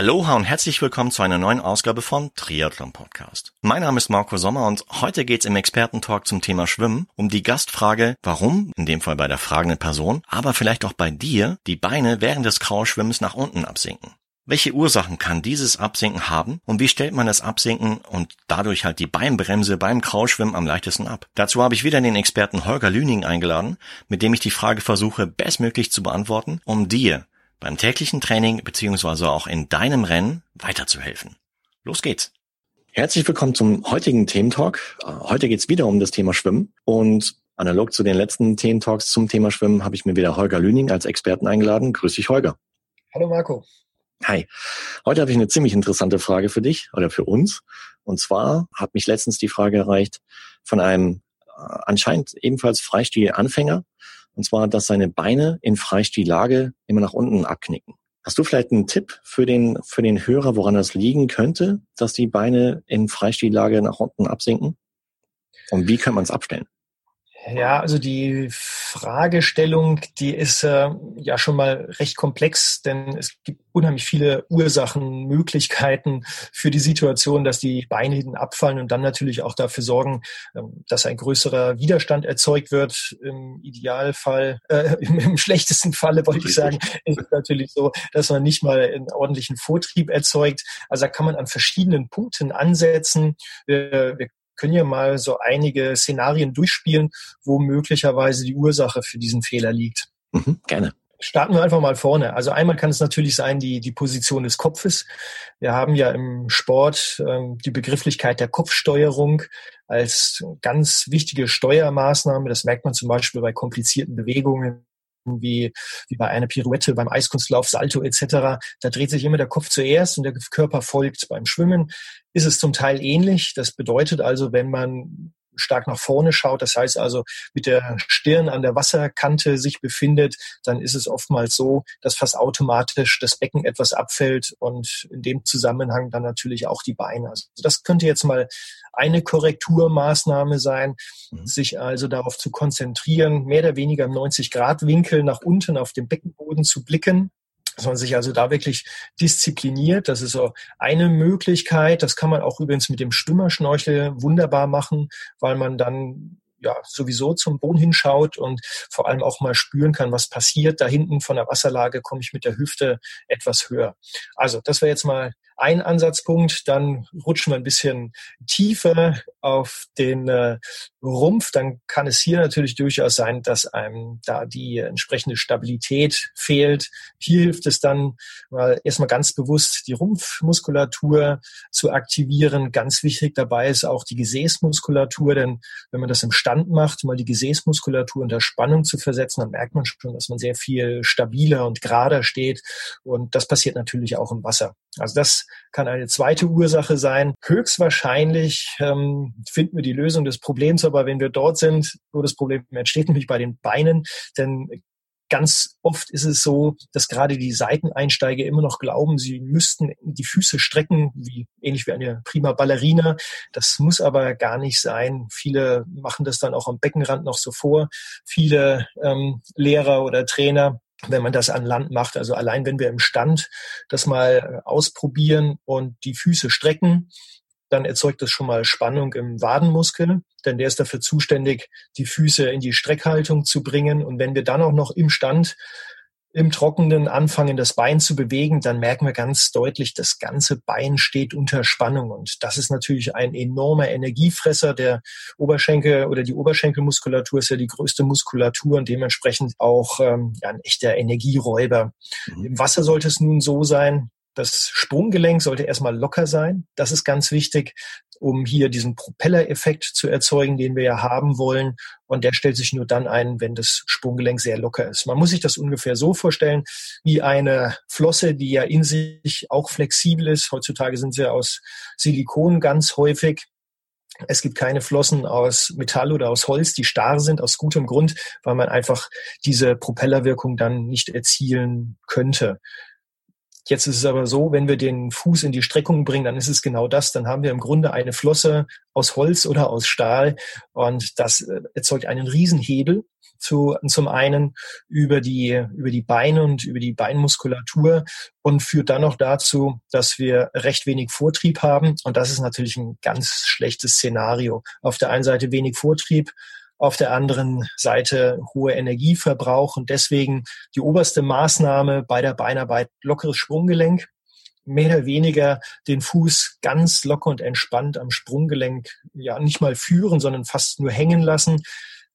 Aloha und herzlich willkommen zu einer neuen Ausgabe von Triathlon Podcast. Mein Name ist Marco Sommer und heute geht's im Expertentalk zum Thema Schwimmen um die Gastfrage, warum, in dem Fall bei der fragenden Person, aber vielleicht auch bei dir, die Beine während des Kraulschwimmens nach unten absinken. Welche Ursachen kann dieses Absinken haben und wie stellt man das Absinken und dadurch halt die Beinbremse beim Kraulschwimmen am leichtesten ab? Dazu habe ich wieder den Experten Holger Lüning eingeladen, mit dem ich die Frage versuche bestmöglich zu beantworten, um dir beim täglichen Training beziehungsweise auch in deinem Rennen weiterzuhelfen. Los geht's! Herzlich willkommen zum heutigen Thementalk. Heute geht's wieder um das Thema Schwimmen und analog zu den letzten Thementalks zum Thema Schwimmen habe ich mir wieder Holger Lüning als Experten eingeladen. Grüß dich, Holger. Hallo Marco. Hi. Heute habe ich eine ziemlich interessante Frage für dich oder für uns. Und zwar hat mich letztens die Frage erreicht von einem äh, anscheinend ebenfalls Freistil-Anfänger, und zwar, dass seine Beine in Freistillage immer nach unten abknicken. Hast du vielleicht einen Tipp für den, für den Hörer, woran das liegen könnte, dass die Beine in Freistillage nach unten absinken? Und wie kann man es abstellen? Ja, also die Fragestellung, die ist äh, ja schon mal recht komplex, denn es gibt unheimlich viele Ursachen, Möglichkeiten für die Situation, dass die Beine hinten abfallen und dann natürlich auch dafür sorgen, ähm, dass ein größerer Widerstand erzeugt wird. Im Idealfall, äh, im, im schlechtesten Falle wollte ich sagen, ist es natürlich so, dass man nicht mal einen ordentlichen Vortrieb erzeugt. Also da kann man an verschiedenen Punkten ansetzen. Wir, wir können ja mal so einige Szenarien durchspielen, wo möglicherweise die Ursache für diesen Fehler liegt. Mhm, gerne. Starten wir einfach mal vorne. Also einmal kann es natürlich sein, die, die Position des Kopfes. Wir haben ja im Sport ähm, die Begrifflichkeit der Kopfsteuerung als ganz wichtige Steuermaßnahme. Das merkt man zum Beispiel bei komplizierten Bewegungen wie, wie bei einer Pirouette, beim Eiskunstlauf, Salto etc. Da dreht sich immer der Kopf zuerst und der Körper folgt. Beim Schwimmen ist es zum Teil ähnlich. Das bedeutet also, wenn man stark nach vorne schaut, das heißt also mit der Stirn an der Wasserkante sich befindet, dann ist es oftmals so, dass fast automatisch das Becken etwas abfällt und in dem Zusammenhang dann natürlich auch die Beine. Also das könnte jetzt mal eine Korrekturmaßnahme sein, mhm. sich also darauf zu konzentrieren, mehr oder weniger im 90-Grad-Winkel nach unten auf dem Beckenboden zu blicken dass man sich also da wirklich diszipliniert. Das ist so eine Möglichkeit. Das kann man auch übrigens mit dem Stimmerschnorchel wunderbar machen, weil man dann ja sowieso zum Boden hinschaut und vor allem auch mal spüren kann, was passiert. Da hinten von der Wasserlage komme ich mit der Hüfte etwas höher. Also das wäre jetzt mal ein Ansatzpunkt. Dann rutschen wir ein bisschen tiefer auf den äh, Rumpf. Dann kann es hier natürlich durchaus sein, dass einem da die entsprechende Stabilität fehlt. Hier hilft es dann mal erstmal ganz bewusst die Rumpfmuskulatur zu aktivieren. Ganz wichtig dabei ist auch die Gesäßmuskulatur, denn wenn man das im Stand macht, mal die Gesäßmuskulatur unter Spannung zu versetzen, dann merkt man schon, dass man sehr viel stabiler und gerader steht. Und das passiert natürlich auch im Wasser. Also das kann eine zweite Ursache sein. Höchstwahrscheinlich ähm, finden wir die Lösung des Problems, aber wenn wir dort sind, wo das Problem entsteht, nämlich bei den Beinen, denn ganz oft ist es so, dass gerade die Seiteneinsteiger immer noch glauben, sie müssten die Füße strecken, wie ähnlich wie eine prima Ballerina. Das muss aber gar nicht sein. Viele machen das dann auch am Beckenrand noch so vor. Viele ähm, Lehrer oder Trainer wenn man das an Land macht. Also allein wenn wir im Stand das mal äh, ausprobieren und die Füße strecken, dann erzeugt das schon mal Spannung im Wadenmuskel, denn der ist dafür zuständig, die Füße in die Streckhaltung zu bringen. Und wenn wir dann auch noch im Stand im Trockenen anfangen, das Bein zu bewegen, dann merken wir ganz deutlich, das ganze Bein steht unter Spannung. Und das ist natürlich ein enormer Energiefresser. Der Oberschenkel oder die Oberschenkelmuskulatur ist ja die größte Muskulatur und dementsprechend auch ähm, ja, ein echter Energieräuber. Mhm. Im Wasser sollte es nun so sein, das Sprunggelenk sollte erstmal locker sein. Das ist ganz wichtig, um hier diesen Propellereffekt zu erzeugen, den wir ja haben wollen. Und der stellt sich nur dann ein, wenn das Sprunggelenk sehr locker ist. Man muss sich das ungefähr so vorstellen, wie eine Flosse, die ja in sich auch flexibel ist. Heutzutage sind sie aus Silikon ganz häufig. Es gibt keine Flossen aus Metall oder aus Holz, die starr sind, aus gutem Grund, weil man einfach diese Propellerwirkung dann nicht erzielen könnte Jetzt ist es aber so, wenn wir den Fuß in die Streckung bringen, dann ist es genau das. Dann haben wir im Grunde eine Flosse aus Holz oder aus Stahl und das äh, erzeugt einen Riesenhebel zu, zum einen über die, über die Beine und über die Beinmuskulatur und führt dann noch dazu, dass wir recht wenig Vortrieb haben. Und das ist natürlich ein ganz schlechtes Szenario. Auf der einen Seite wenig Vortrieb, auf der anderen Seite hohe Energieverbrauch und deswegen die oberste Maßnahme bei der Beinarbeit lockeres Sprunggelenk, mehr oder weniger den Fuß ganz locker und entspannt am Sprunggelenk ja nicht mal führen, sondern fast nur hängen lassen.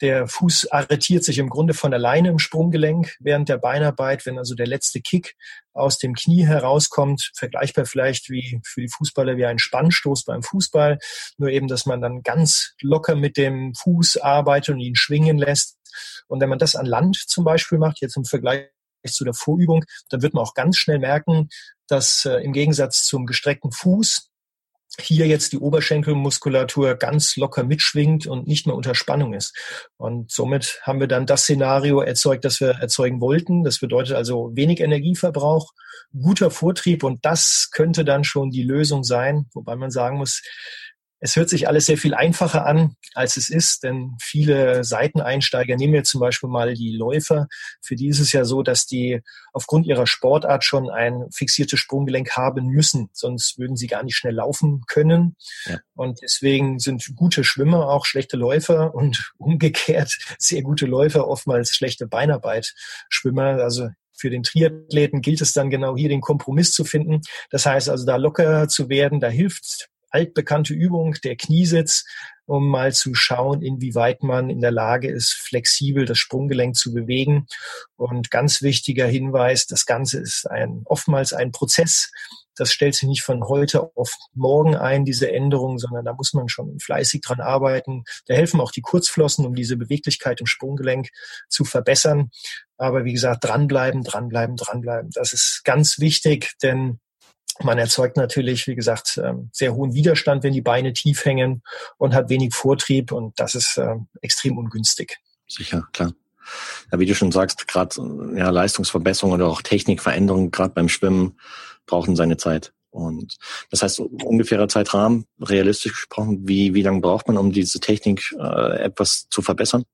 Der Fuß arretiert sich im Grunde von alleine im Sprunggelenk während der Beinarbeit, wenn also der letzte Kick aus dem Knie herauskommt, vergleichbar vielleicht wie für die Fußballer wie ein Spannstoß beim Fußball, nur eben, dass man dann ganz locker mit dem Fuß arbeitet und ihn schwingen lässt. Und wenn man das an Land zum Beispiel macht, jetzt im Vergleich zu der Vorübung, dann wird man auch ganz schnell merken, dass äh, im Gegensatz zum gestreckten Fuß hier jetzt die Oberschenkelmuskulatur ganz locker mitschwingt und nicht mehr unter Spannung ist. Und somit haben wir dann das Szenario erzeugt, das wir erzeugen wollten. Das bedeutet also wenig Energieverbrauch, guter Vortrieb und das könnte dann schon die Lösung sein, wobei man sagen muss, es hört sich alles sehr viel einfacher an, als es ist, denn viele Seiteneinsteiger, nehmen wir zum Beispiel mal die Läufer, für die ist es ja so, dass die aufgrund ihrer Sportart schon ein fixiertes Sprunggelenk haben müssen, sonst würden sie gar nicht schnell laufen können. Ja. Und deswegen sind gute Schwimmer auch schlechte Läufer und umgekehrt sehr gute Läufer oftmals schlechte Beinarbeit Schwimmer. Also für den Triathleten gilt es dann genau hier den Kompromiss zu finden. Das heißt also, da locker zu werden, da hilft altbekannte Übung, der Kniesitz, um mal zu schauen, inwieweit man in der Lage ist, flexibel das Sprunggelenk zu bewegen. Und ganz wichtiger Hinweis, das Ganze ist ein, oftmals ein Prozess. Das stellt sich nicht von heute auf morgen ein, diese Änderung, sondern da muss man schon fleißig dran arbeiten. Da helfen auch die Kurzflossen, um diese Beweglichkeit im Sprunggelenk zu verbessern. Aber wie gesagt, dranbleiben, dranbleiben, dranbleiben. Das ist ganz wichtig, denn man erzeugt natürlich, wie gesagt, ähm, sehr hohen Widerstand, wenn die Beine tief hängen und hat wenig Vortrieb und das ist ähm, extrem ungünstig. Sicher, klar. Ja, wie du schon sagst, gerade ja, Leistungsverbesserung oder auch Technikveränderung, gerade beim Schwimmen, brauchen seine Zeit. Und das heißt, ungefährer Zeitrahmen, realistisch gesprochen, wie, wie lange braucht man, um diese Technik äh, etwas zu verbessern?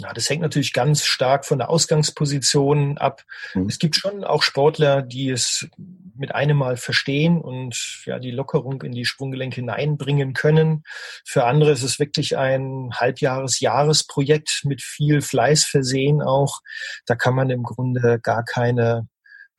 Ja, das hängt natürlich ganz stark von der Ausgangsposition ab. Mhm. Es gibt schon auch Sportler, die es mit einem Mal verstehen und ja die Lockerung in die Sprunggelenke hineinbringen können. Für andere ist es wirklich ein Halbjahres, Jahresprojekt mit viel Fleiß versehen auch. Da kann man im Grunde gar keine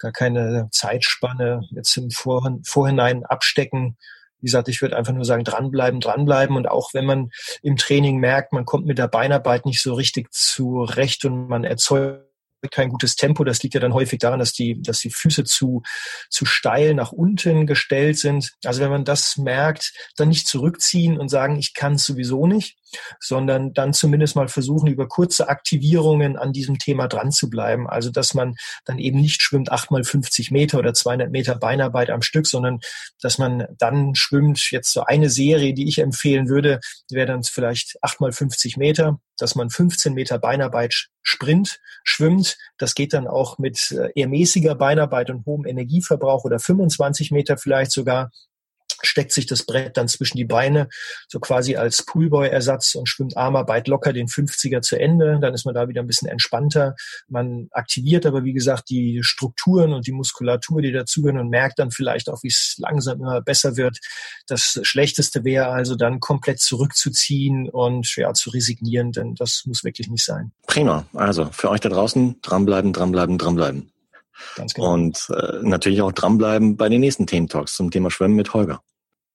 gar keine Zeitspanne jetzt im Vorhinein abstecken wie gesagt, ich würde einfach nur sagen, dranbleiben, dranbleiben. Und auch wenn man im Training merkt, man kommt mit der Beinarbeit nicht so richtig zurecht und man erzeugt kein gutes Tempo. Das liegt ja dann häufig daran, dass die, dass die Füße zu, zu steil nach unten gestellt sind. Also wenn man das merkt, dann nicht zurückziehen und sagen, ich kann es sowieso nicht, sondern dann zumindest mal versuchen, über kurze Aktivierungen an diesem Thema dran zu bleiben. Also, dass man dann eben nicht schwimmt acht mal 50 Meter oder 200 Meter Beinarbeit am Stück, sondern dass man dann schwimmt. Jetzt so eine Serie, die ich empfehlen würde, wäre dann vielleicht acht mal 50 Meter, dass man 15 Meter Beinarbeit Sprint schwimmt. Das geht dann auch mit äh, eher mäßiger Beinarbeit und hohem Energieverbrauch oder 25 Meter vielleicht sogar steckt sich das Brett dann zwischen die Beine, so quasi als Poolboy-Ersatz und schwimmt Armarbeit locker den 50er zu Ende. Dann ist man da wieder ein bisschen entspannter. Man aktiviert aber, wie gesagt, die Strukturen und die Muskulatur, die dazugehören und merkt dann vielleicht auch, wie es langsam immer besser wird. Das Schlechteste wäre also dann komplett zurückzuziehen und ja, zu resignieren, denn das muss wirklich nicht sein. Prima. Also für euch da draußen dranbleiben, dranbleiben, dranbleiben. Ganz genau. Und äh, natürlich auch dranbleiben bei den nächsten Thementalks zum Thema Schwimmen mit Holger.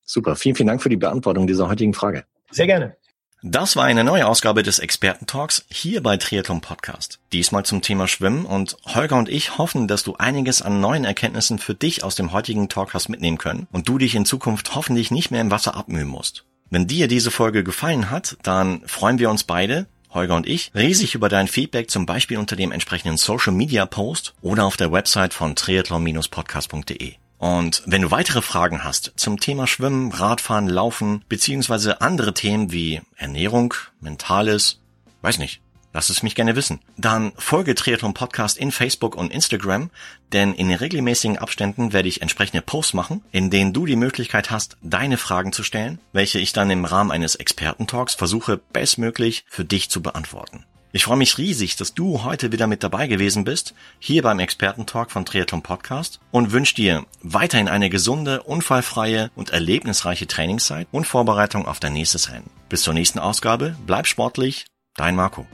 Super. Vielen, vielen Dank für die Beantwortung dieser heutigen Frage. Sehr gerne. Das war eine neue Ausgabe des Experten-Talks hier bei Triathlon Podcast. Diesmal zum Thema Schwimmen und Holger und ich hoffen, dass du einiges an neuen Erkenntnissen für dich aus dem heutigen Talk hast mitnehmen können und du dich in Zukunft hoffentlich nicht mehr im Wasser abmühen musst. Wenn dir diese Folge gefallen hat, dann freuen wir uns beide, Holger und ich, riesig über dein Feedback, zum Beispiel unter dem entsprechenden Social Media Post oder auf der Website von triathlon-podcast.de. Und wenn du weitere Fragen hast zum Thema Schwimmen, Radfahren, Laufen beziehungsweise andere Themen wie Ernährung, Mentales, weiß nicht, Lass es mich gerne wissen. Dann folge Triathlon Podcast in Facebook und Instagram, denn in regelmäßigen Abständen werde ich entsprechende Posts machen, in denen du die Möglichkeit hast, deine Fragen zu stellen, welche ich dann im Rahmen eines Expertentalks versuche, bestmöglich für dich zu beantworten. Ich freue mich riesig, dass du heute wieder mit dabei gewesen bist, hier beim Expertentalk von Triathlon Podcast und wünsche dir weiterhin eine gesunde, unfallfreie und erlebnisreiche Trainingszeit und Vorbereitung auf dein nächstes Rennen. Bis zur nächsten Ausgabe, bleib sportlich, dein Marco.